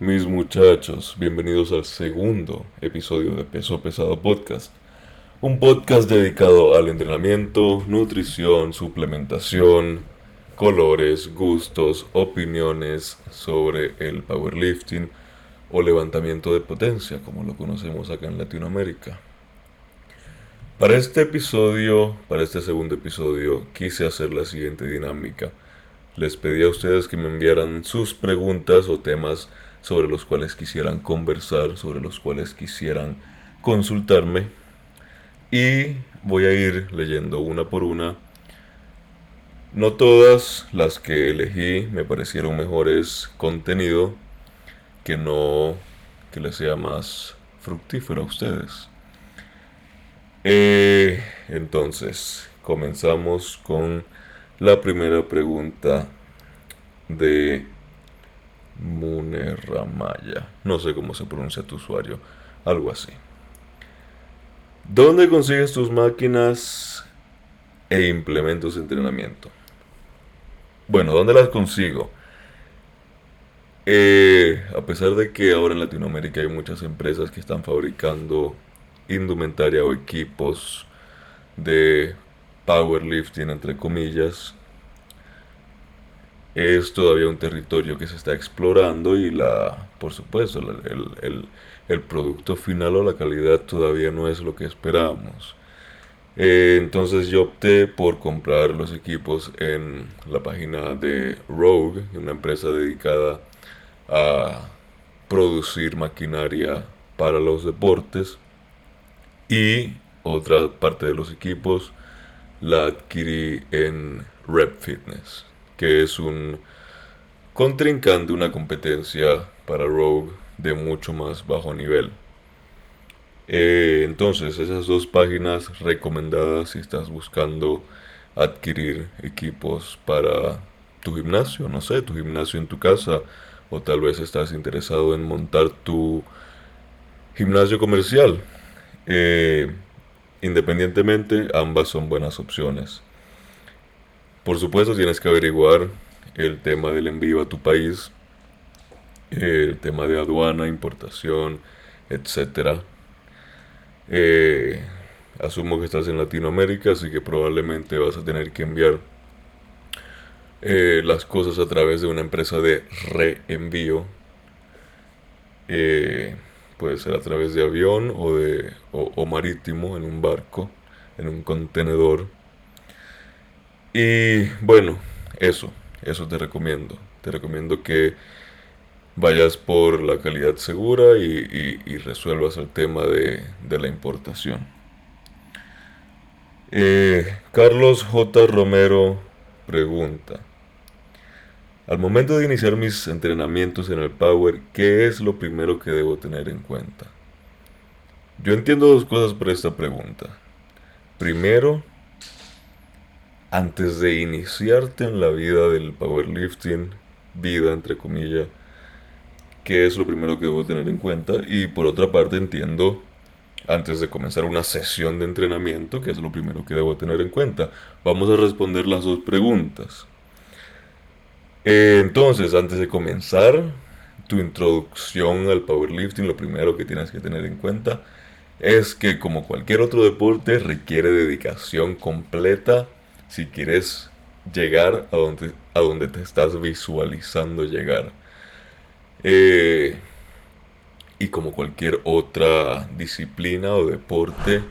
Mis muchachos, bienvenidos al segundo episodio de Peso Pesado Podcast. Un podcast dedicado al entrenamiento, nutrición, suplementación, colores, gustos, opiniones sobre el powerlifting o levantamiento de potencia, como lo conocemos acá en Latinoamérica. Para este episodio, para este segundo episodio, quise hacer la siguiente dinámica. Les pedí a ustedes que me enviaran sus preguntas o temas sobre los cuales quisieran conversar, sobre los cuales quisieran consultarme. Y voy a ir leyendo una por una. No todas las que elegí me parecieron mejores contenido que no que les sea más fructífero a ustedes. Eh, entonces, comenzamos con la primera pregunta de Munerramaya. No sé cómo se pronuncia tu usuario. Algo así. ¿Dónde consigues tus máquinas e implementos de entrenamiento? Bueno, ¿dónde las consigo? Eh, a pesar de que ahora en Latinoamérica hay muchas empresas que están fabricando indumentaria o equipos de powerlifting, entre comillas, es todavía un territorio que se está explorando y la, por supuesto, el, el, producto final o la calidad todavía no es lo que esperamos. Eh, entonces yo opté por comprar los equipos en la página de Rogue, una empresa dedicada a producir maquinaria para los deportes. Y otra parte de los equipos la adquirí en Rep Fitness que es un contrincante, una competencia para Rogue de mucho más bajo nivel. Eh, entonces, esas dos páginas recomendadas si estás buscando adquirir equipos para tu gimnasio, no sé, tu gimnasio en tu casa, o tal vez estás interesado en montar tu gimnasio comercial. Eh, independientemente, ambas son buenas opciones. Por supuesto tienes que averiguar el tema del envío a tu país, el tema de aduana, importación, etc. Eh, asumo que estás en Latinoamérica, así que probablemente vas a tener que enviar eh, las cosas a través de una empresa de reenvío. Eh, puede ser a través de avión o, de, o marítimo en un barco, en un contenedor. Y bueno, eso, eso te recomiendo. Te recomiendo que vayas por la calidad segura y, resuelvas el tema de, la importación. Eh, Carlos J. Romero pregunta, al momento de iniciar mis entrenamientos en el Power, ¿qué es lo primero que debo tener en cuenta? Yo entiendo dos cosas por esta pregunta. Primero, antes de iniciarte en la vida del powerlifting, vida entre comillas, ¿qué es lo primero que debo tener en cuenta? Y por otra parte entiendo, antes de comenzar una sesión de entrenamiento, ¿qué es lo primero que debo tener en cuenta? Vamos a responder las dos preguntas. entonces, antes de comenzar tu introducción al powerlifting, lo primero que tienes que tener en cuenta es que como cualquier otro deporte requiere dedicación completa si quieres llegar a donde, a donde te estás visualizando llegar. Eh, y como cualquier otra disciplina o deporte,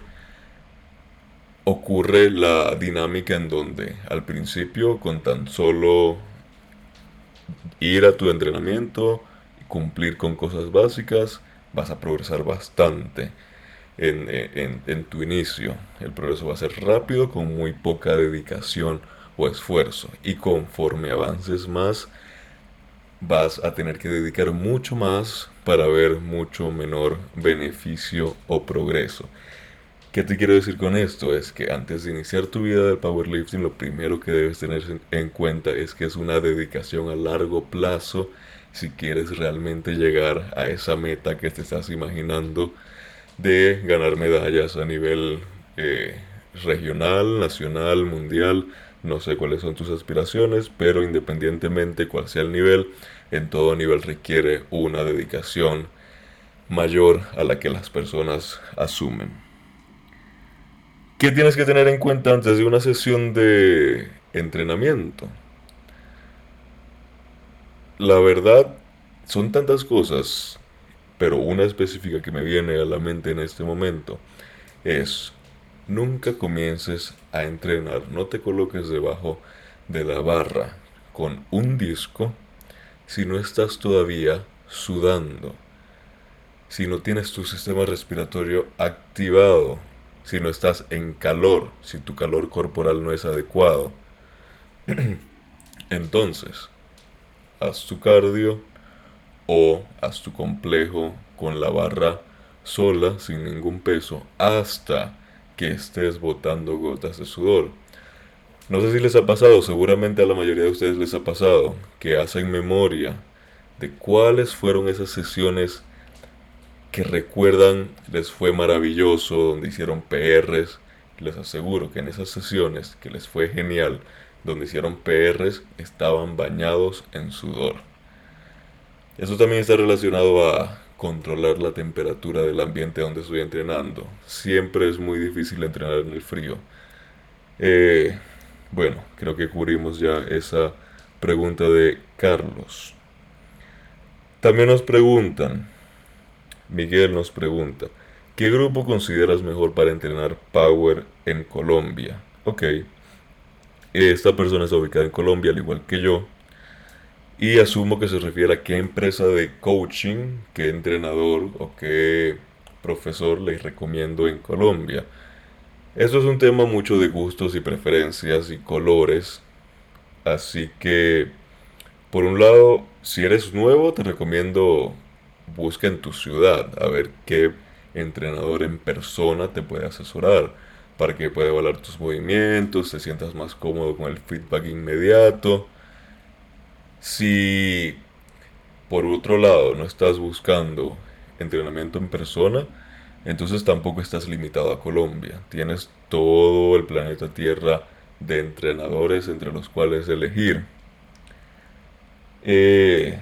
ocurre la dinámica en donde al principio con tan solo ir a tu entrenamiento y cumplir con cosas básicas, vas a progresar bastante en, tu inicio. El progreso va a ser rápido con muy poca dedicación o esfuerzo. Y conforme avances más, vas a tener que dedicar mucho más para ver mucho menor beneficio o progreso. ¿Qué te quiero decir con esto? Es que antes de iniciar tu vida del powerlifting, lo primero que debes tener en cuenta es que es una dedicación a largo plazo si quieres realmente llegar a esa meta que te estás imaginando de ganar medallas a nivel eh, regional, nacional, mundial. No sé cuáles son tus aspiraciones, pero independientemente cuál sea el nivel, en todo nivel requiere una dedicación mayor a la que las personas asumen. ¿Qué tienes que tener en cuenta antes de una sesión de entrenamiento? La verdad, son tantas cosas, pero una específica que me viene a la mente en este momento es, nunca comiences a entrenar, no te coloques debajo de la barra con un disco si no estás todavía sudando, si no tienes tu sistema respiratorio activado, si no estás en calor, si tu calor corporal no es adecuado. Entonces, haz tu cardio o haz tu complejo con la barra sola, sin ningún peso, hasta que estés botando gotas de sudor. No sé si les ha pasado, seguramente a la mayoría de ustedes les ha pasado, que hacen memoria de cuáles fueron esas sesiones que recuerdan les fue maravilloso, donde hicieron PRs. Les aseguro que en esas sesiones que les fue genial, donde hicieron PRs, estaban bañados en sudor. Eso también está relacionado a controlar la temperatura del ambiente donde estoy entrenando. Siempre es muy difícil entrenar en el frío. Eh, bueno, creo que cubrimos ya esa pregunta de Carlos. También nos preguntan, Miguel nos pregunta, ¿qué grupo consideras mejor para entrenar Power en Colombia? Ok, esta persona está ubicada en Colombia al igual que yo. Y asumo que se refiere a qué empresa de coaching, qué entrenador o qué profesor les recomiendo en Colombia. Esto es un tema mucho de gustos y preferencias y colores. Así que, por un lado, si eres nuevo, te recomiendo busca en tu ciudad a ver qué entrenador en persona te puede asesorar para que pueda evaluar tus movimientos, te sientas más cómodo con el feedback inmediato. Si por otro lado no estás buscando entrenamiento en persona, entonces tampoco estás limitado a Colombia. Tienes todo el planeta Tierra de entrenadores entre los cuales elegir. Eh,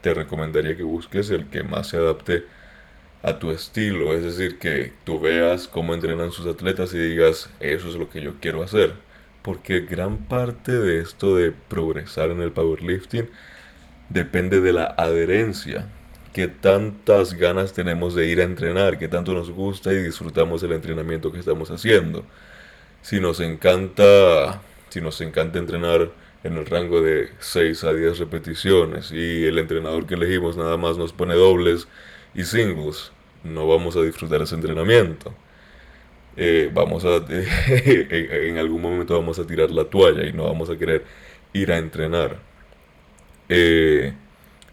te recomendaría que busques el que más se adapte a tu estilo, es decir, que tú veas cómo entrenan sus atletas y digas, eso es lo que yo quiero hacer. Porque gran parte de esto de progresar en el powerlifting depende de la adherencia qué tantas ganas tenemos de ir a entrenar, qué tanto nos gusta y disfrutamos el entrenamiento que estamos haciendo. Si nos encanta, si nos encanta entrenar en el rango de 6 a 10 repeticiones y el entrenador que elegimos nada más nos pone dobles y singles, no vamos a disfrutar ese entrenamiento. Eh, vamos a en algún momento vamos a tirar la toalla y no vamos a querer ir a entrenar. Eh,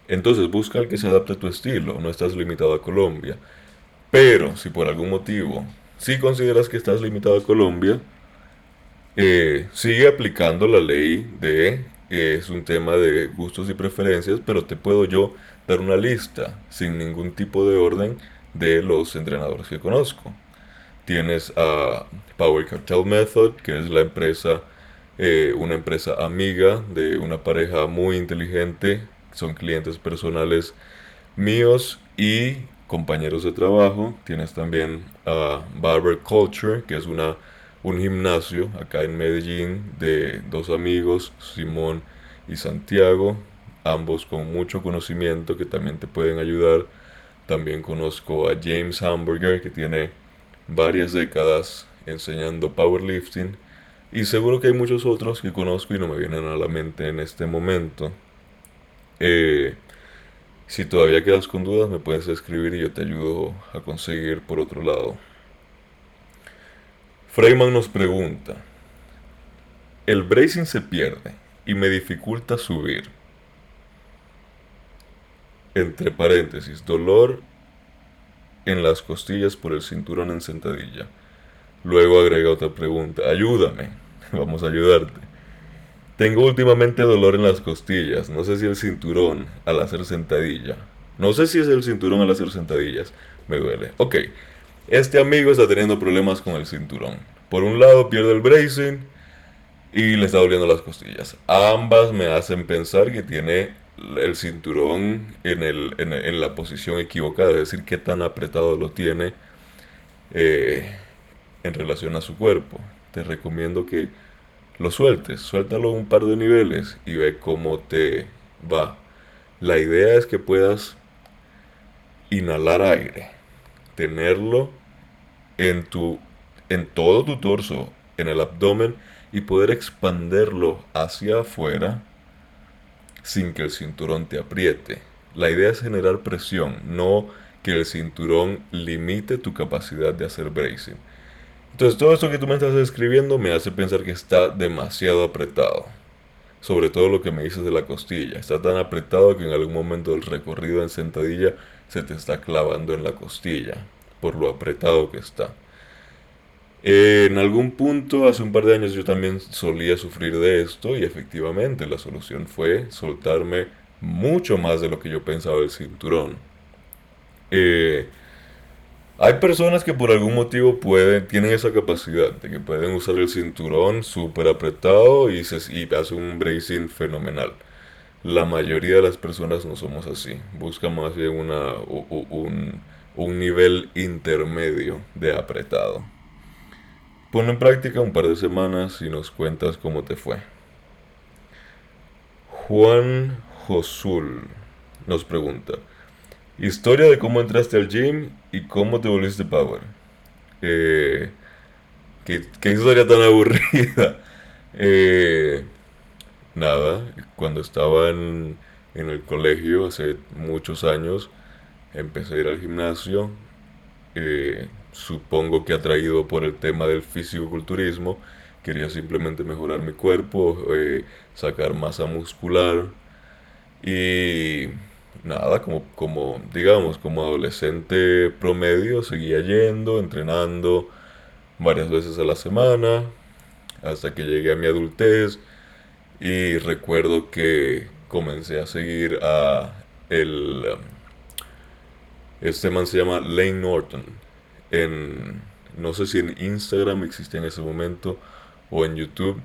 entonces busca el que se adapte a tu estilo, no estás limitado a Colombia. Pero si por algún motivo si consideras que estás limitado a Colombia, eh, sigue aplicando la ley de es un tema de gustos y preferencias, pero te puedo yo dar una lista sin ningún tipo de orden de los entrenadores que conozco. Tienes a Power Cartel Method, que es la empresa, eh, una empresa amiga de una pareja muy inteligente son clientes personales míos y compañeros de trabajo. Tienes también a Barber Culture, que es una, un gimnasio acá en Medellín de dos amigos, Simón y Santiago, ambos con mucho conocimiento que también te pueden ayudar. También conozco a James Hamburger, que tiene varias décadas enseñando powerlifting. Y seguro que hay muchos otros que conozco y no me vienen a la mente en este momento. Eh, si todavía quedas con dudas, me puedes escribir y yo te ayudo a conseguir por otro lado. Freyman nos pregunta, el bracing se pierde y me dificulta subir. Entre paréntesis, dolor en las costillas por el cinturón en sentadilla. Luego agrega otra pregunta, ayúdame, vamos a ayudarte. Tengo últimamente dolor en las costillas, no sé si el cinturón al hacer sentadilla. No sé si es el cinturón al hacer sentadillas, me duele. Ok, este amigo está teniendo problemas con el cinturón. Por un lado pierde el bracing y le está doliendo las costillas. Ambas me hacen pensar que tiene el cinturón en, el, en, la posición equivocada, es decir, qué tan apretado lo tiene eh, en relación a su cuerpo. Te recomiendo que lo sueltes, suéltalo un par de niveles y ve cómo te va. La idea es que puedas inhalar aire, tenerlo en tu en todo tu torso, en el abdomen y poder expanderlo hacia afuera sin que el cinturón te apriete. La idea es generar presión, no que el cinturón limite tu capacidad de hacer bracing. Entonces todo esto que tú me estás describiendo me hace pensar que está demasiado apretado. Sobre todo lo que me dices de la costilla. Está tan apretado que en algún momento del recorrido en sentadilla se te está clavando en la costilla por lo apretado que está. En algún punto, hace un par de años, yo también solía sufrir de esto y efectivamente la solución fue soltarme mucho más de lo que yo pensaba del cinturón. Eh, hay personas que por algún motivo pueden, tienen esa capacidad de que pueden usar el cinturón súper apretado y, se, y hacen un bracing fenomenal. La mayoría de las personas no somos así. Buscan más bien un nivel intermedio de apretado. Ponlo en práctica un par de semanas y nos cuentas cómo te fue. Juan Josul nos pregunta. Historia de cómo entraste al gym y cómo te volviste power. Eh, ¿qué, historia tan aburrida. Eh, nada, cuando estaba en, el colegio hace muchos años, empecé a ir al gimnasio. Eh, supongo que atraído por el tema del fisicoculturismo. Quería simplemente mejorar mi cuerpo, sacar masa muscular. Y nada, como, como, digamos, como adolescente promedio, seguía yendo, entrenando varias veces a la semana, hasta que llegué a mi adultez y recuerdo que comencé a seguir a el... Um, este man se llama Lane Norton. En, no sé si en Instagram existía en ese momento o en YouTube.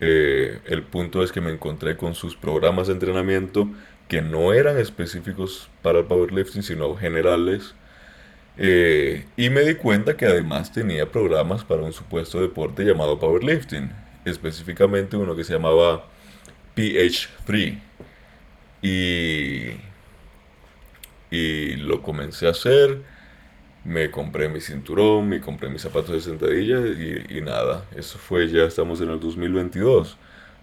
Eh, el punto es que me encontré con sus programas de entrenamiento que no eran específicos para el powerlifting, sino generales. Eh, y me di cuenta que además tenía programas para un supuesto deporte llamado powerlifting, específicamente uno que se llamaba PH3. Y, y lo comencé a hacer, me compré mi cinturón, me compré mis zapatos de sentadilla y, nada, eso fue ya estamos en el 2022.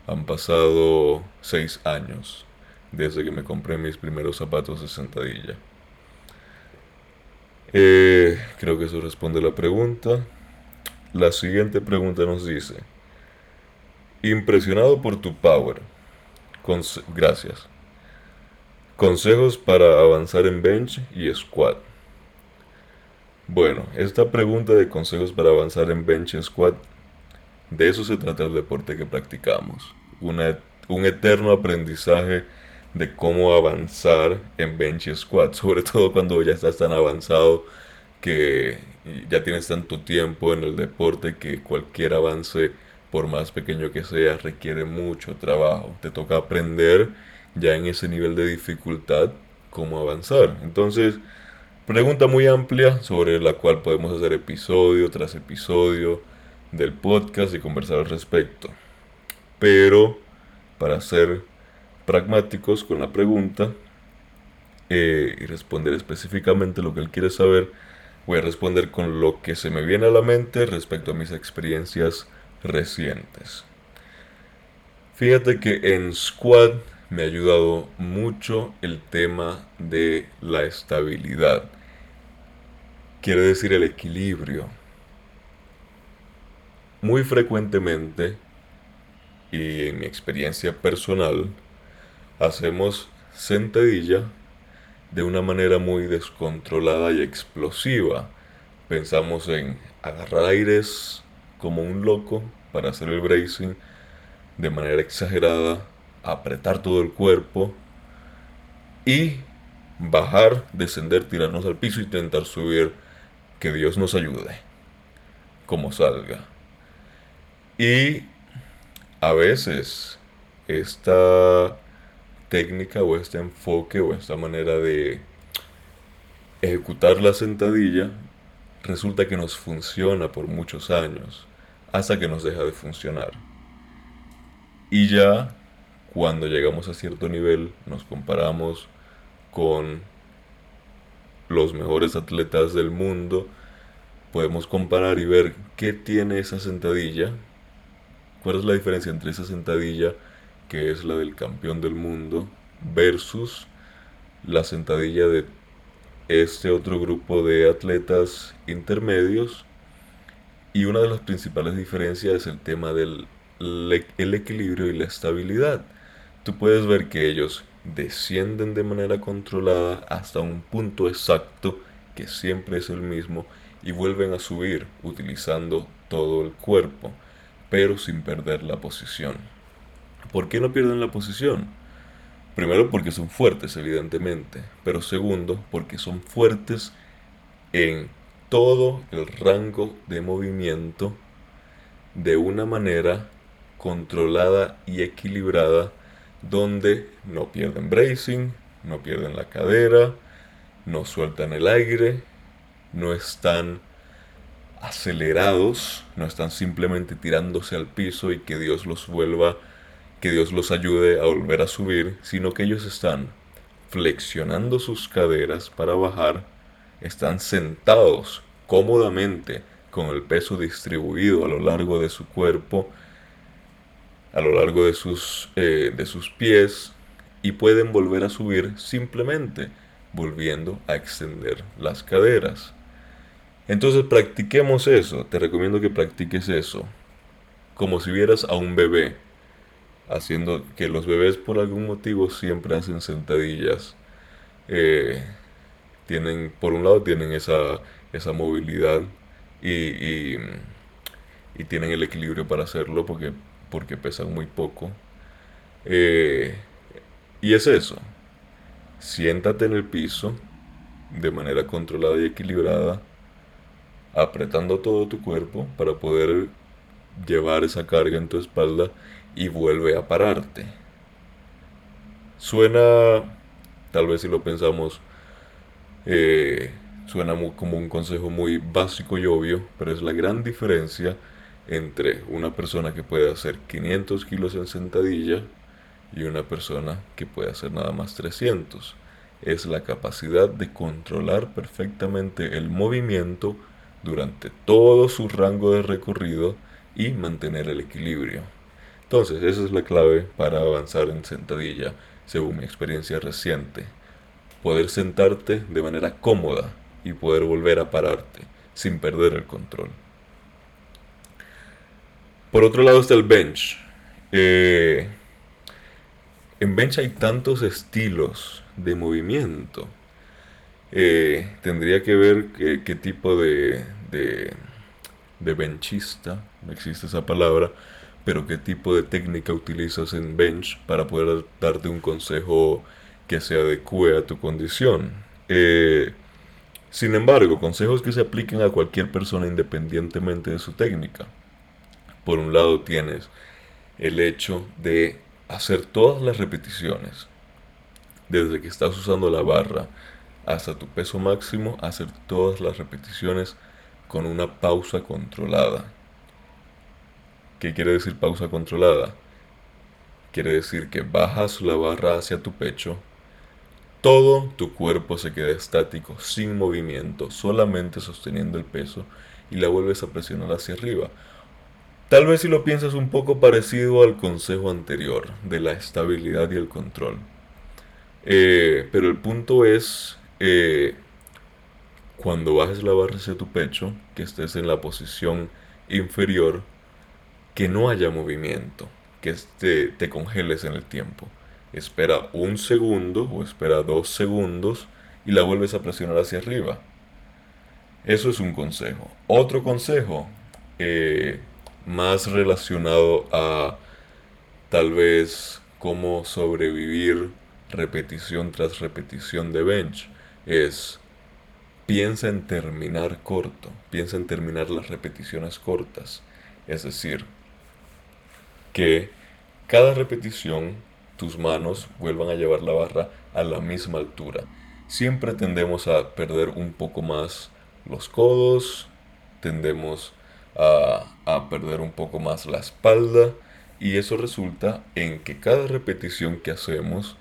Han pasado seis años desde que me compré mis primeros zapatos de sentadilla. Eh, creo que eso responde la pregunta. La siguiente pregunta nos dice, impresionado por tu power. gracias. Consejos para avanzar en bench y squat. Bueno, esta pregunta de consejos para avanzar en bench squat, de eso se trata el deporte que practicamos. un eterno aprendizaje de cómo avanzar en bench squat, sobre todo cuando ya estás tan avanzado que ya tienes tanto tiempo en el deporte que cualquier avance, por más pequeño que sea, requiere mucho trabajo. Te toca aprender ya en ese nivel de dificultad cómo avanzar. Entonces, pregunta muy amplia sobre la cual podemos hacer episodio tras episodio del podcast y conversar al respecto. Pero para hacer pragmáticos con la pregunta eh, y responder específicamente lo que él quiere saber, voy a responder con lo que se me viene a la mente respecto a mis experiencias recientes. Fíjate que en Squad me ha ayudado mucho el tema de la estabilidad. Quiere decir el equilibrio. Muy frecuentemente, y en mi experiencia personal, hacemos sentadilla de una manera muy descontrolada y explosiva. Pensamos en agarrar aires como un loco para hacer el bracing de manera exagerada, apretar todo el cuerpo y bajar, descender, tirarnos al piso y intentar subir. Que Dios nos ayude, como salga. Y a veces esta técnica o este enfoque o esta manera de ejecutar la sentadilla resulta que nos funciona por muchos años hasta que nos deja de funcionar. Y ya cuando llegamos a cierto nivel nos comparamos con los mejores atletas del mundo, podemos comparar y ver qué tiene esa sentadilla, cuál es la diferencia entre esa sentadilla que es la del campeón del mundo versus la sentadilla de este otro grupo de atletas intermedios. Y una de las principales diferencias es el tema del el equilibrio y la estabilidad tú puedes ver que ellos descienden de manera controlada hasta un punto exacto que siempre es el mismo y vuelven a subir utilizando todo el cuerpo, pero sin perder la posición. ¿Por qué no pierden la posición? Primero porque son fuertes, evidentemente, pero segundo porque son fuertes en todo el rango de movimiento de una manera controlada y equilibrada donde no pierden bracing, no pierden la cadera, no sueltan el aire, no están acelerados, no están simplemente tirándose al piso y que Dios los vuelva, que Dios los ayude a volver a subir, sino que ellos están flexionando sus caderas para bajar, están sentados cómodamente con el peso distribuido a lo largo de su cuerpo, a lo largo de sus, eh, de sus pies y pueden volver a subir simplemente volviendo a extender las caderas. Entonces practiquemos eso, te recomiendo que practiques eso, como si vieras a un bebé, haciendo que los bebés por algún motivo siempre hacen sentadillas. Eh, tienen, por un lado tienen esa, esa movilidad y, y, y tienen el equilibrio para hacerlo porque porque pesan muy poco. Eh, y es eso. Siéntate en el piso de manera controlada y equilibrada, apretando todo tu cuerpo para poder llevar esa carga en tu espalda y vuelve a pararte. Suena, tal vez si lo pensamos, eh, suena como un consejo muy básico y obvio, pero es la gran diferencia entre una persona que puede hacer 500 kilos en sentadilla y una persona que puede hacer nada más 300. Es la capacidad de controlar perfectamente el movimiento durante todo su rango de recorrido y mantener el equilibrio. Entonces, esa es la clave para avanzar en sentadilla, según mi experiencia reciente. Poder sentarte de manera cómoda y poder volver a pararte sin perder el control. Por otro lado está el bench. Eh, en bench hay tantos estilos de movimiento. Eh, tendría que ver qué, tipo de, de, benchista, no existe esa palabra, pero qué tipo de técnica utilizas en bench para poder darte un consejo que se adecue a tu condición. Eh, sin embargo, consejos que se apliquen a cualquier persona independientemente de su técnica. Por un lado tienes el hecho de hacer todas las repeticiones, desde que estás usando la barra hasta tu peso máximo, hacer todas las repeticiones con una pausa controlada. ¿Qué quiere decir pausa controlada? Quiere decir que bajas la barra hacia tu pecho, todo tu cuerpo se queda estático, sin movimiento, solamente sosteniendo el peso y la vuelves a presionar hacia arriba. Tal vez si lo piensas un poco parecido al consejo anterior de la estabilidad y el control. Eh, pero el punto es, eh, cuando bajes la barra hacia tu pecho, que estés en la posición inferior, que no haya movimiento, que te, te congeles en el tiempo. Espera un segundo o espera dos segundos y la vuelves a presionar hacia arriba. Eso es un consejo. Otro consejo, eh, más relacionado a tal vez cómo sobrevivir repetición tras repetición de bench es piensa en terminar corto, piensa en terminar las repeticiones cortas. Es decir, que cada repetición tus manos vuelvan a llevar la barra a la misma altura. Siempre tendemos a perder un poco más los codos, tendemos a, perder un poco más la espalda y eso resulta en que cada repetición que hacemos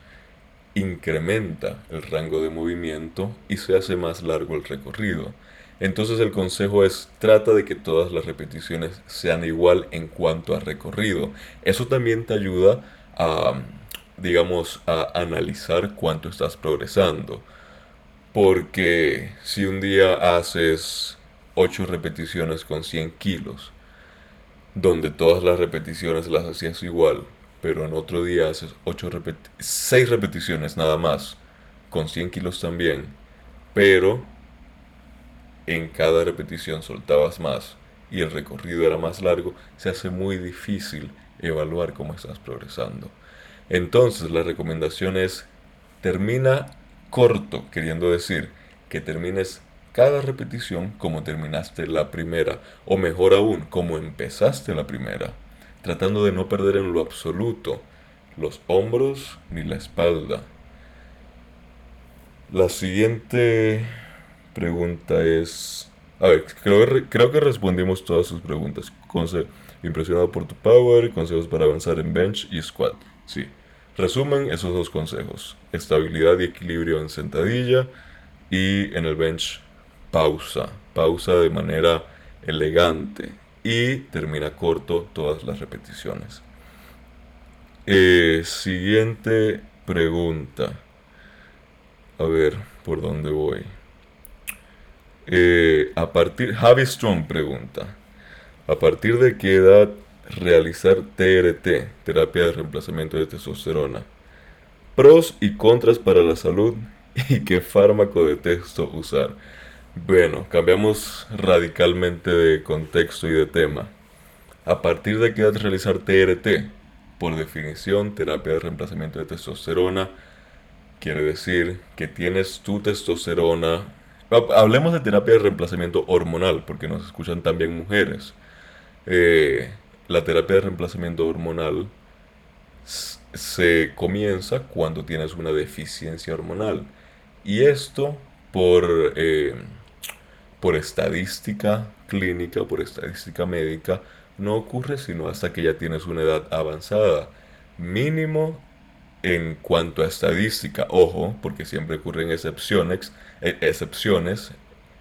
incrementa el rango de movimiento y se hace más largo el recorrido. Entonces el consejo es trata de que todas las repeticiones sean igual en cuanto a recorrido. Eso también te ayuda a, digamos, a analizar cuánto estás progresando. Porque si un día haces 8 repeticiones con 100 kilos, donde todas las repeticiones las hacías igual, pero en otro día haces 8 6 repeticiones nada más, con 100 kilos también, pero en cada repetición soltabas más y el recorrido era más largo, se hace muy difícil evaluar cómo estás progresando. Entonces la recomendación es termina corto, queriendo decir que termines cada repetición como terminaste la primera, o mejor aún, como empezaste la primera, tratando de no perder en lo absoluto los hombros ni la espalda. La siguiente pregunta es... A ver, creo, que respondimos todas sus preguntas. impresionado por tu power, consejos para avanzar en bench y squat. Sí. Resumen esos dos consejos. Estabilidad y equilibrio en sentadilla y en el bench pausa, pausa de manera elegante y termina corto todas las repeticiones. Eh, siguiente pregunta. A ver, ¿por dónde voy? Eh, a partir, Javi Strong pregunta, ¿a partir de qué edad realizar TRT, terapia de reemplazamiento de testosterona? Pros y contras para la salud y qué fármaco de texto usar. Bueno, cambiamos radicalmente de contexto y de tema. A partir de qué edad realizar TRT, por definición, terapia de reemplazamiento de testosterona, quiere decir que tienes tu testosterona. Hablemos de terapia de reemplazamiento hormonal, porque nos escuchan también mujeres. Eh, la terapia de reemplazamiento hormonal se comienza cuando tienes una deficiencia hormonal. Y esto por... Eh, por estadística clínica, por estadística médica, no ocurre sino hasta que ya tienes una edad avanzada. Mínimo en cuanto a estadística, ojo, porque siempre ocurren excepciones, eh,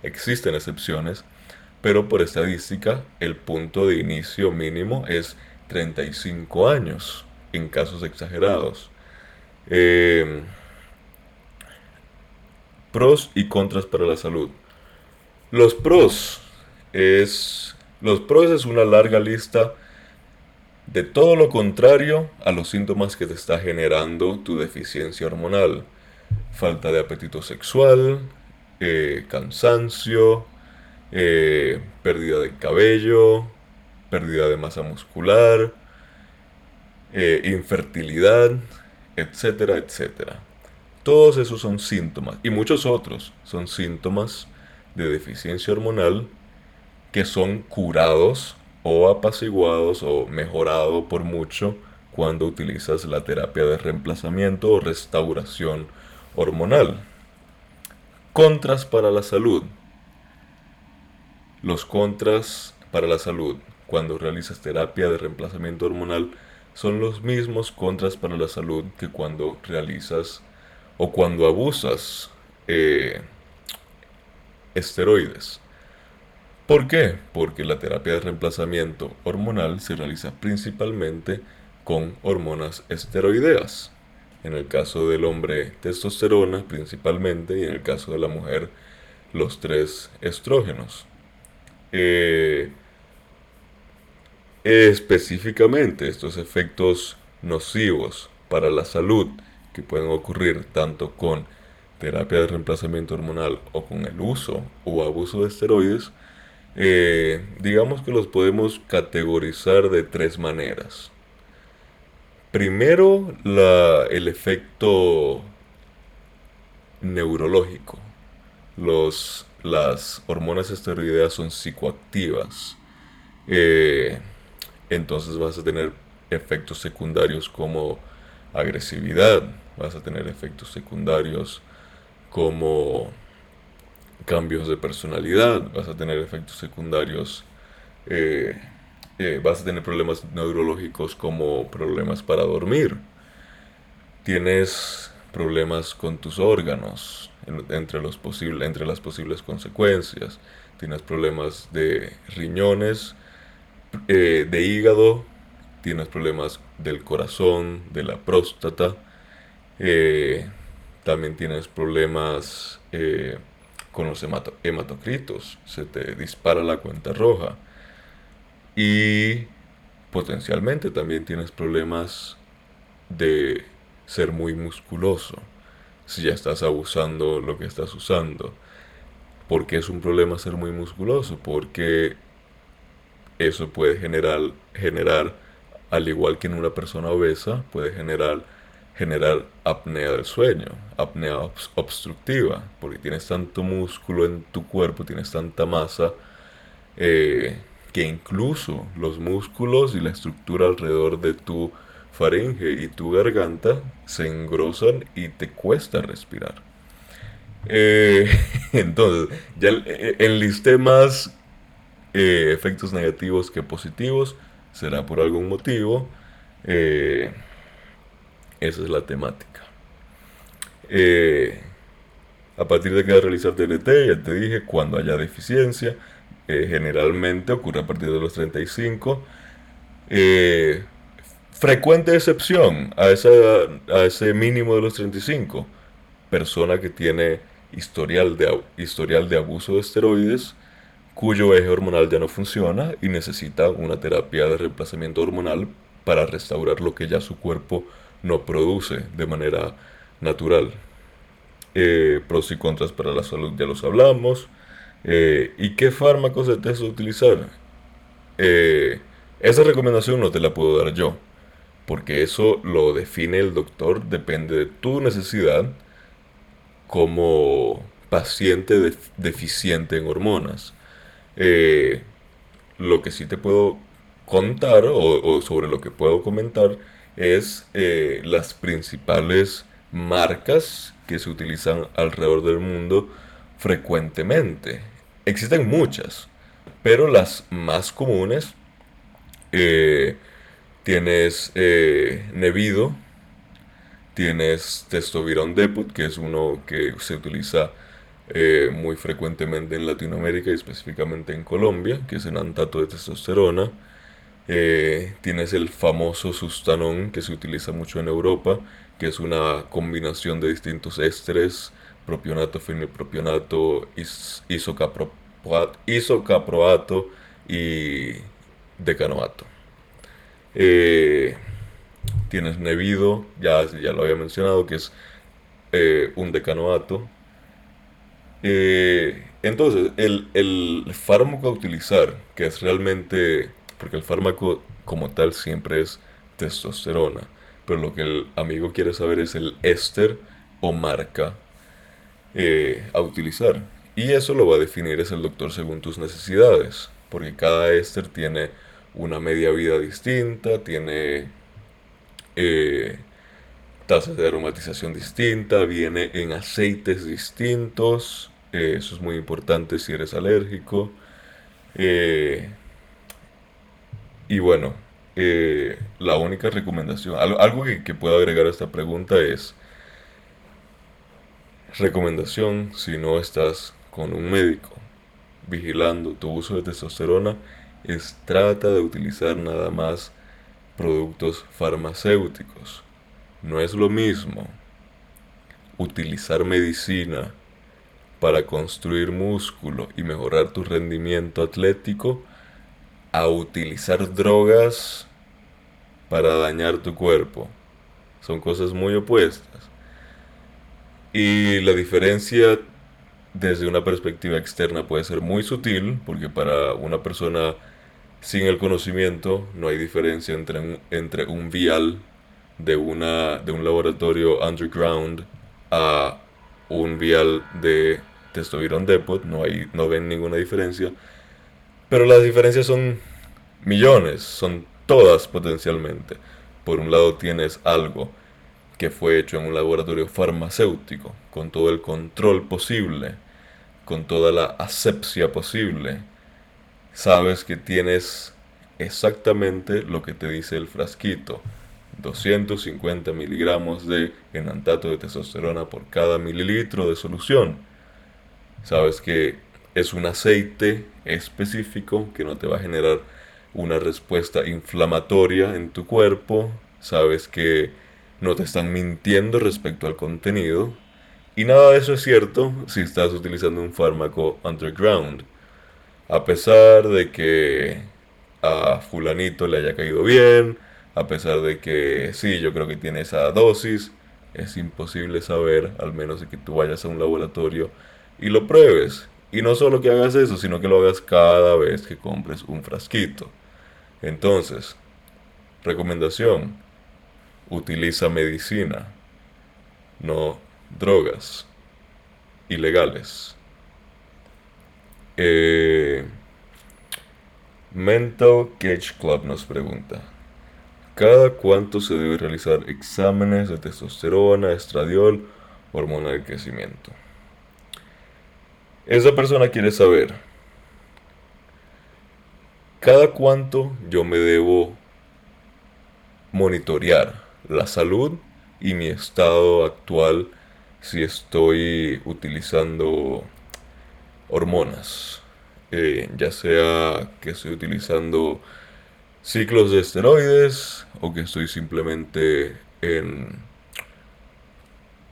existen excepciones, pero por estadística el punto de inicio mínimo es 35 años en casos exagerados. Eh, pros y contras para la salud. Los pros es los pros es una larga lista de todo lo contrario a los síntomas que te está generando tu deficiencia hormonal. Falta de apetito sexual, eh, cansancio, eh, pérdida de cabello, pérdida de masa muscular, eh, infertilidad, etcétera, etcétera. Todos esos son síntomas y muchos otros son síntomas de deficiencia hormonal que son curados o apaciguados o mejorados por mucho cuando utilizas la terapia de reemplazamiento o restauración hormonal. Contras para la salud. Los contras para la salud cuando realizas terapia de reemplazamiento hormonal son los mismos contras para la salud que cuando realizas o cuando abusas eh, esteroides. ¿Por qué? Porque la terapia de reemplazamiento hormonal se realiza principalmente con hormonas esteroideas. En el caso del hombre, testosterona principalmente, y en el caso de la mujer, los tres estrógenos. Eh, específicamente, estos efectos nocivos para la salud que pueden ocurrir tanto con terapia de reemplazamiento hormonal o con el uso o abuso de esteroides, eh, digamos que los podemos categorizar de tres maneras. Primero, el efecto neurológico. Los, las hormonas esteroideas son psicoactivas. Eh, entonces vas a tener efectos secundarios como agresividad, vas a tener efectos secundarios como cambios de personalidad, vas a tener efectos secundarios, eh, eh, vas a tener problemas neurológicos como problemas para dormir, tienes problemas con tus órganos, entre, los posibles, entre las posibles consecuencias, tienes problemas de riñones, eh, de hígado, tienes problemas del corazón, de la próstata, también tienes problemas eh, con los hematocritos, se te dispara la cuenta roja y potencialmente también tienes problemas de ser muy musculoso si ya estás abusando lo que estás usando. porque es un problema ser muy musculoso? Porque eso puede generar, generar al igual que en una persona obesa, puede generar, generar apnea del sueño, apnea obstructiva, porque tienes tanto músculo en tu cuerpo, tienes tanta masa, eh, que incluso los músculos y la estructura alrededor de tu faringe y tu garganta se engrosan y te cuesta respirar. Eh, entonces, ya enlisté más eh, efectos negativos que positivos, será por algún motivo. Eh, esa es la temática. a partir de que realizar TNT, ya te dije, cuando haya deficiencia, generalmente ocurre a partir de los 35. Frecuente excepción a, esa, a ese mínimo de los 35. Persona que tiene historial de, historial de abuso de esteroides, cuyo eje hormonal ya no funciona y necesita una terapia de reemplazamiento hormonal para restaurar lo que ya su cuerpo no produce de manera natural. Eh, pros y contras para la salud ya los hablamos. Eh, ¿Y qué fármacos se te utilizar? Eh, esa recomendación no te la puedo dar yo porque eso lo define el doctor, depende de tu necesidad como paciente deficiente en hormonas. Lo que sí te puedo contar o, sobre lo que puedo comentar es eh, las principales marcas que se utilizan alrededor del mundo frecuentemente. Existen muchas, pero las más comunes eh, Tienes eh, Nevido, tienes Testovirón Depot, que es uno que se utiliza muy frecuentemente en Latinoamérica y específicamente en Colombia, que es el antato de testosterona. Eh, tienes el famoso Sustanon, que se utiliza mucho en Europa, que es una combinación de distintos ésteres, propionato, fenilpropionato, is isocaproato y decanoato. Eh, tienes Nevido, ya, ya lo había mencionado, que es eh, un decanoato. Entonces, el, fármaco a utilizar, que es realmente, porque el fármaco como tal siempre es testosterona, pero lo que el amigo quiere saber es el éster o marca a utilizar. Y eso lo va a definir es el doctor según tus necesidades, porque cada éster tiene una media vida distinta, tiene eh, tasas de aromatización distinta, viene en aceites distintos, eh, eso es muy importante si eres alérgico. Eh, y bueno, la única recomendación, algo, que, que puedo agregar a esta pregunta es, recomendación si no estás con un médico vigilando tu uso de testosterona, es trata de utilizar nada más productos farmacéuticos. No es lo mismo utilizar medicina para construir músculo y mejorar tu rendimiento atlético a utilizar drogas para dañar tu cuerpo. Son cosas muy opuestas. Y la diferencia desde una perspectiva externa puede ser muy sutil, porque para una persona sin el conocimiento no hay diferencia entre un, entre un vial de, una, de un laboratorio underground a un vial de testosterone depot, no, hay, no ven ninguna diferencia, pero las diferencias son millones, son todas potencialmente. Por un lado tienes algo que fue hecho en un laboratorio farmacéutico, con todo el control posible, con toda la asepsia posible. Sabes que tienes exactamente lo que te dice el frasquito. 250 miligramos de enantato de testosterona por cada mililitro de solución. Sabes que es un aceite específico que no te va a generar una respuesta inflamatoria en tu cuerpo. Sabes que no te están mintiendo respecto al contenido. Y nada de eso es cierto si estás utilizando un fármaco underground. A pesar de que a fulanito le haya caído bien, a pesar de que sí, yo creo que tiene esa dosis, es imposible saber, al menos de que tú vayas a un laboratorio y lo pruebes. Y no solo que hagas eso, sino que lo hagas cada vez que compres un frasquito. Entonces, recomendación, utiliza medicina, no drogas ilegales. Eh, Mental Cage Club nos pregunta, ¿cada cuánto se debe realizar exámenes de testosterona, estradiol, hormona de crecimiento? Esa persona quiere saber, ¿cada cuánto yo me debo monitorear la salud y mi estado actual si estoy utilizando hormonas? Eh, ya sea que estoy utilizando ciclos de esteroides o que estoy simplemente en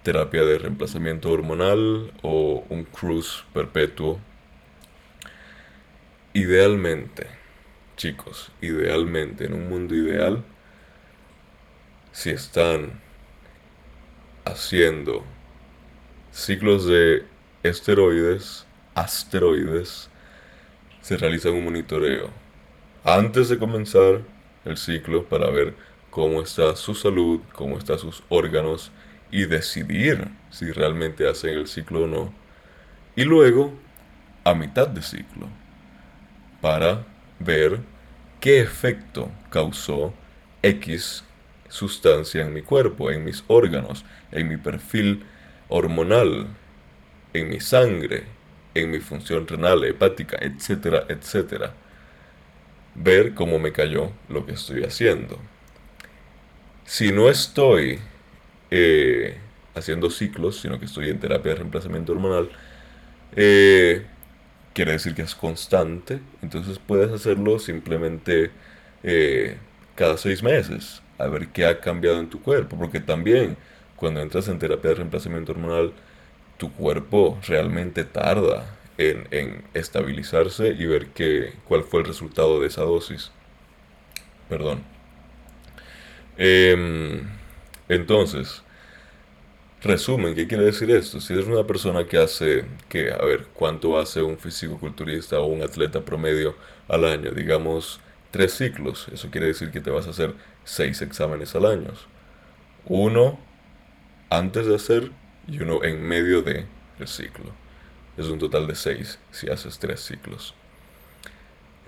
terapia de reemplazamiento hormonal o un cruise perpetuo. Idealmente, chicos, idealmente, en un mundo ideal, si están haciendo ciclos de esteroides, asteroides, se realiza un monitoreo antes de comenzar el ciclo para ver cómo está su salud, cómo están sus órganos y decidir si realmente hacen el ciclo o no. Y luego, a mitad de ciclo, para ver qué efecto causó X sustancia en mi cuerpo, en mis órganos, en mi perfil hormonal, en mi sangre, en mi función renal, hepática, etcétera, etcétera. Ver cómo me cayó lo que estoy haciendo. Si no estoy eh, haciendo ciclos, sino que estoy en terapia de reemplazamiento hormonal, eh, quiere decir que es constante, entonces puedes hacerlo simplemente eh, cada seis meses, a ver qué ha cambiado en tu cuerpo, porque también cuando entras en terapia de reemplazamiento hormonal, tu cuerpo realmente tarda en, estabilizarse y ver qué, cuál fue el resultado de esa dosis. Perdón. Em, entonces, resumen, ¿qué quiere decir esto? Si eres una persona que hace, que, a ver, ¿cuánto hace un físico-culturista o un atleta promedio al año? Digamos, tres ciclos. Eso quiere decir que te vas a hacer seis exámenes al año. Uno antes de hacer y uno en medio de el ciclo. Es un total de seis si haces tres ciclos.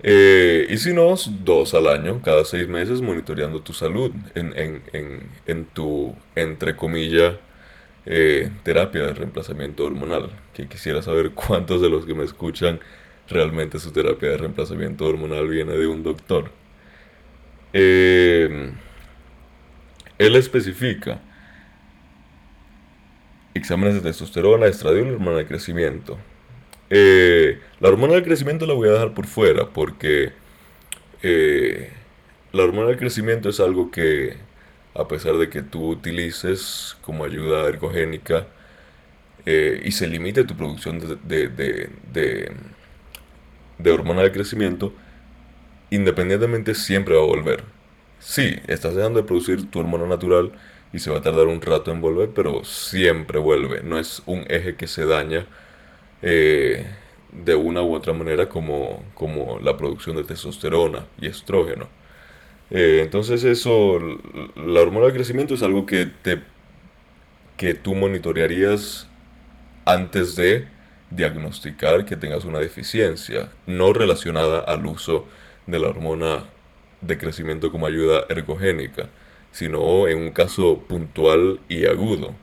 Eh, y si no, dos al año, cada seis meses, monitoreando tu salud en, en, en, tu, entre comillas, eh, terapia de reemplazamiento hormonal. Que quisiera saber cuántos de los que me escuchan realmente su terapia de reemplazamiento hormonal viene de un doctor. Eh, él especifica exámenes de testosterona, estradiol y hormona de crecimiento. Eh, la hormona de crecimiento la voy a dejar por fuera porque eh, la hormona de crecimiento es algo que, a pesar de que tú utilices como ayuda ergogénica eh, y se limite tu producción de, de, de, de hormona de crecimiento, independientemente siempre va a volver. Sí, estás dejando de producir tu hormona natural y se va a tardar un rato en volver, pero siempre vuelve. No es un eje que se daña eh, de una u otra manera como, como la producción de testosterona y estrógeno. Eh, entonces eso, la hormona de crecimiento es algo que, te, que tú monitorearías antes de diagnosticar que tengas una deficiencia no relacionada al uso de la hormona de crecimiento como ayuda ergogénica, sino en un caso puntual y agudo.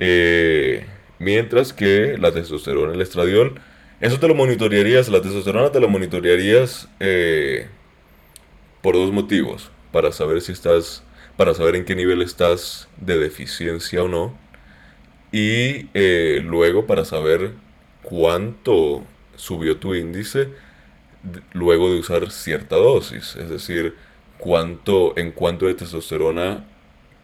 Eh, mientras que la testosterona, el estradiol, eso te lo monitorearías, la testosterona te lo monitorearías eh, por dos motivos, para saber si estás, para saber en qué nivel estás de deficiencia o no, y eh, luego para saber cuánto subió tu índice luego de usar cierta dosis, es decir, cuánto, en cuánto de testosterona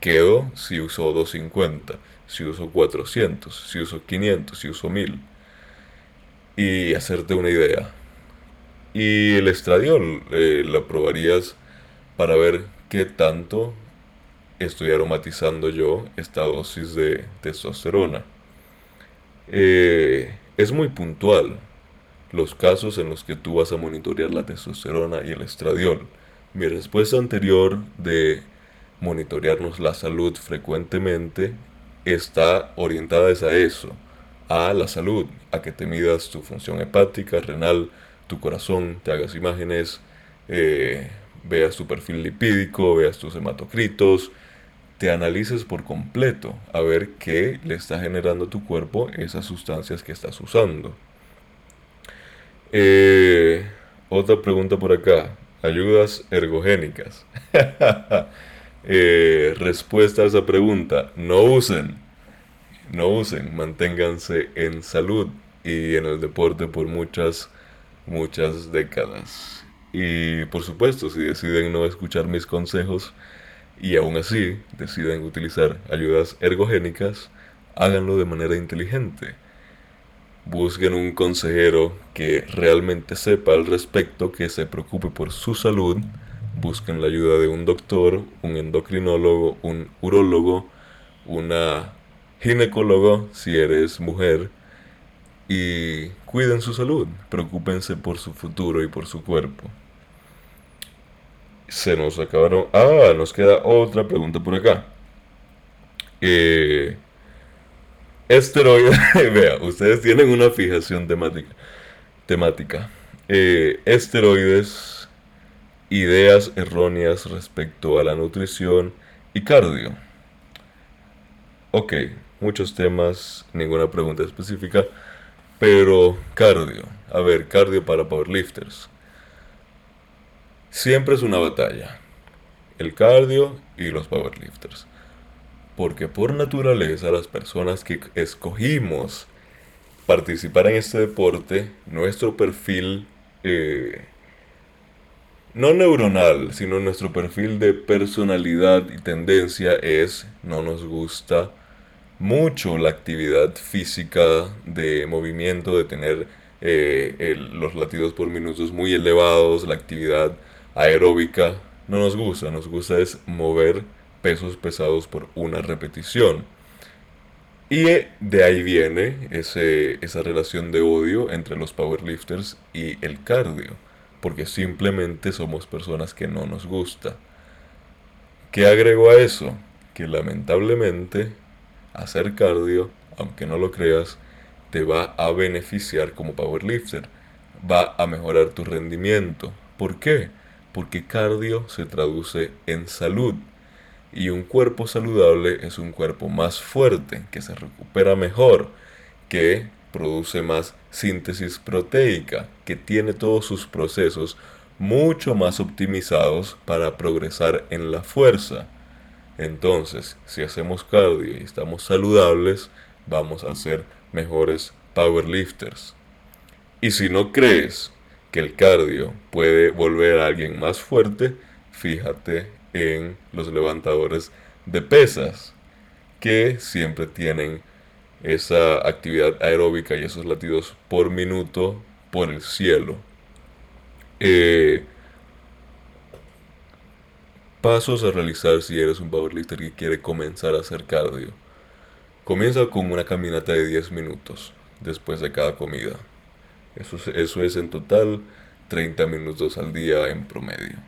quedo si uso 250, si uso 400, si uso 500, si uso 1000. Y hacerte una idea. Y el estradiol eh, lo probarías para ver qué tanto estoy aromatizando yo esta dosis de testosterona. Eh, es muy puntual los casos en los que tú vas a monitorear la testosterona y el estradiol. Mi respuesta anterior de monitorearnos la salud frecuentemente está orientada a eso, a la salud, a que te midas tu función hepática, renal, tu corazón, te hagas imágenes, eh, veas tu perfil lipídico, veas tus hematocritos, te analices por completo a ver qué le está generando a tu cuerpo esas sustancias que estás usando. Eh, otra pregunta por acá. Ayudas ergogénicas. Eh, respuesta a esa pregunta. No usen. No usen. Manténganse en salud y en el deporte por muchas, muchas décadas. Y por supuesto, si deciden no escuchar mis consejos y aún así deciden utilizar ayudas ergogénicas, háganlo de manera inteligente Busquen un consejero que realmente sepa al respecto, que se preocupe por su salud. Busquen la ayuda de un doctor, un endocrinólogo, un urólogo, una ginecólogo si eres mujer. Y cuiden su salud. Preocúpense por su futuro y por su cuerpo. Se nos acabaron. Ah, nos queda otra pregunta por acá. Eh, Esteroides, vea, ustedes tienen una fijación temática. temática. Eh, esteroides, ideas erróneas respecto a la nutrición y cardio. Ok, muchos temas, ninguna pregunta específica, pero cardio. A ver, cardio para powerlifters. Siempre es una batalla. El cardio y los powerlifters. Porque por naturaleza las personas que escogimos participar en este deporte, nuestro perfil, eh, no neuronal, sino nuestro perfil de personalidad y tendencia es, no nos gusta mucho la actividad física de movimiento, de tener eh, los latidos por minutos muy elevados, la actividad aeróbica, no nos gusta, nos gusta es mover pesos pesados por una repetición. Y de ahí viene ese, esa relación de odio entre los powerlifters y el cardio, porque simplemente somos personas que no nos gusta. ¿Qué agrego a eso? Que lamentablemente hacer cardio, aunque no lo creas, te va a beneficiar como powerlifter, va a mejorar tu rendimiento. ¿Por qué? Porque cardio se traduce en salud. Y un cuerpo saludable es un cuerpo más fuerte, que se recupera mejor, que produce más síntesis proteica, que tiene todos sus procesos mucho más optimizados para progresar en la fuerza. Entonces, si hacemos cardio y estamos saludables, vamos a ser mejores powerlifters. Y si no crees que el cardio puede volver a alguien más fuerte, fíjate en los levantadores de pesas, que siempre tienen esa actividad aeróbica y esos latidos por minuto por el cielo. Eh, pasos a realizar si eres un powerlifter que quiere comenzar a hacer cardio. Comienza con una caminata de 10 minutos después de cada comida. Eso, eso es en total 30 minutos al día en promedio.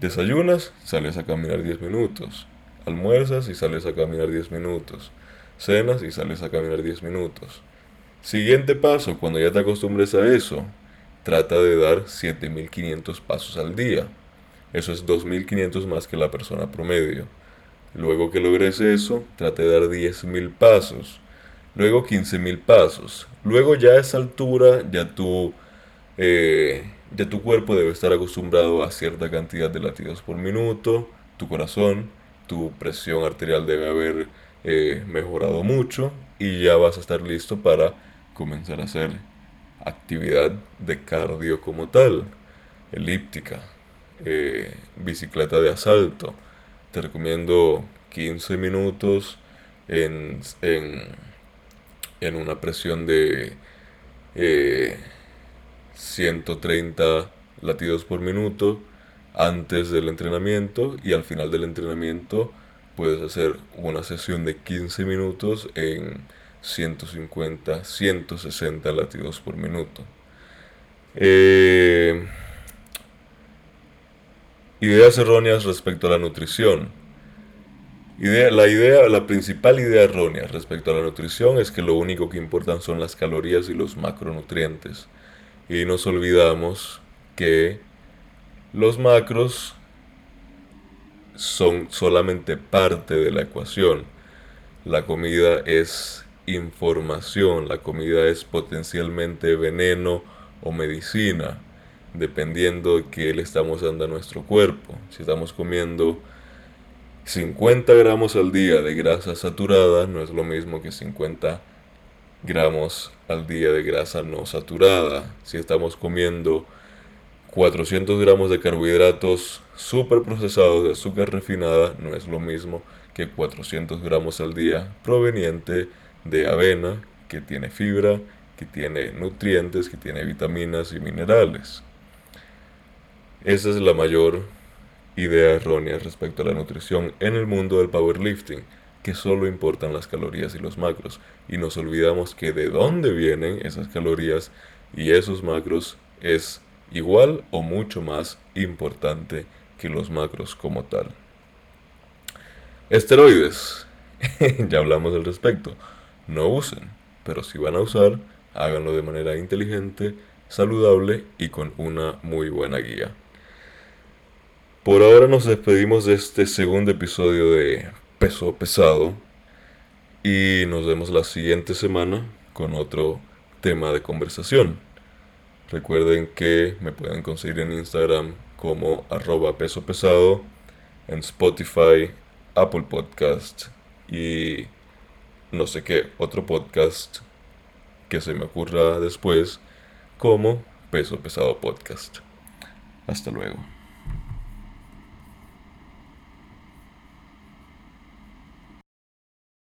Desayunas, sales a caminar 10 minutos. Almuerzas y sales a caminar 10 minutos. Cenas y sales a caminar 10 minutos. Siguiente paso, cuando ya te acostumbres a eso, trata de dar 7500 pasos al día. Eso es 2500 más que la persona promedio. Luego que logres eso, trata de dar 10.000 pasos. Luego 15.000 pasos. Luego ya a esa altura, ya tu, eh, ya tu cuerpo debe estar acostumbrado a cierta cantidad de latidos por minuto. Tu corazón, tu presión arterial debe haber mejorado mucho. Y ya vas a estar listo para comenzar a hacer actividad de cardio como tal. Elíptica, eh, bicicleta de asalto. Te recomiendo 15 minutos en, en, una presión de 130 eh, latidos por minuto antes del entrenamiento y al final del entrenamiento puedes hacer una sesión de 15 minutos en 150, 160 latidos por minuto. Eh, ideas erróneas respecto a la nutrición. la idea, la principal idea errónea respecto a la nutrición es que lo único que importan son las calorías y los macronutrientes. Y nos olvidamos que los macros son solamente parte de la ecuación. La comida es información, la comida es potencialmente veneno o medicina, dependiendo de qué le estamos dando a nuestro cuerpo. Si estamos comiendo 50 gramos al día de grasa saturada, no es lo mismo que 50 gramos al día de grasa no saturada. Si estamos comiendo 400 gramos de carbohidratos super procesados de azúcar refinada, no es lo mismo que 400 gramos al día proveniente de avena, que tiene fibra, que tiene nutrientes, que tiene vitaminas y minerales. Esa es la mayor idea errónea respecto a la nutrición en el mundo del powerlifting, que solo importan las calorías y los macros, y nos olvidamos que de dónde vienen esas calorías y esos macros es igual o mucho más importante que los macros como tal. Esteroides. ya hablamos al respecto no usen, pero si van a usar, háganlo de manera inteligente, saludable y con una muy buena guía. Por ahora nos despedimos de este segundo episodio de Peso Pesado y nos vemos la siguiente semana con otro tema de conversación. Recuerden que me pueden conseguir en Instagram como arroba peso pesado, en Spotify, Apple Podcast y no sé qué otro podcast que se me ocurra después como Peso Pesado Podcast. Hasta luego.